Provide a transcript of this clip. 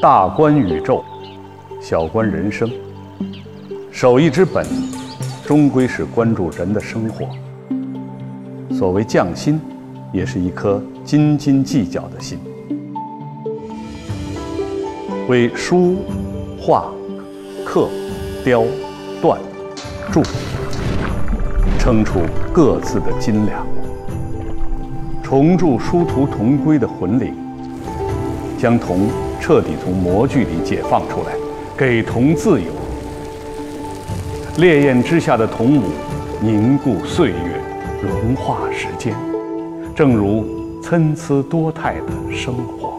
大观宇宙，小观人生。手艺之本，终归是关注人的生活。所谓匠心，也是一颗斤斤计较的心，为书、画、刻、雕、锻、铸，称出各自的斤两，重铸殊途同归的魂灵，将铜彻底从模具里解放出来，给铜自由。烈焰之下的铜母，凝固岁月，融化时间，正如参差多态的生活。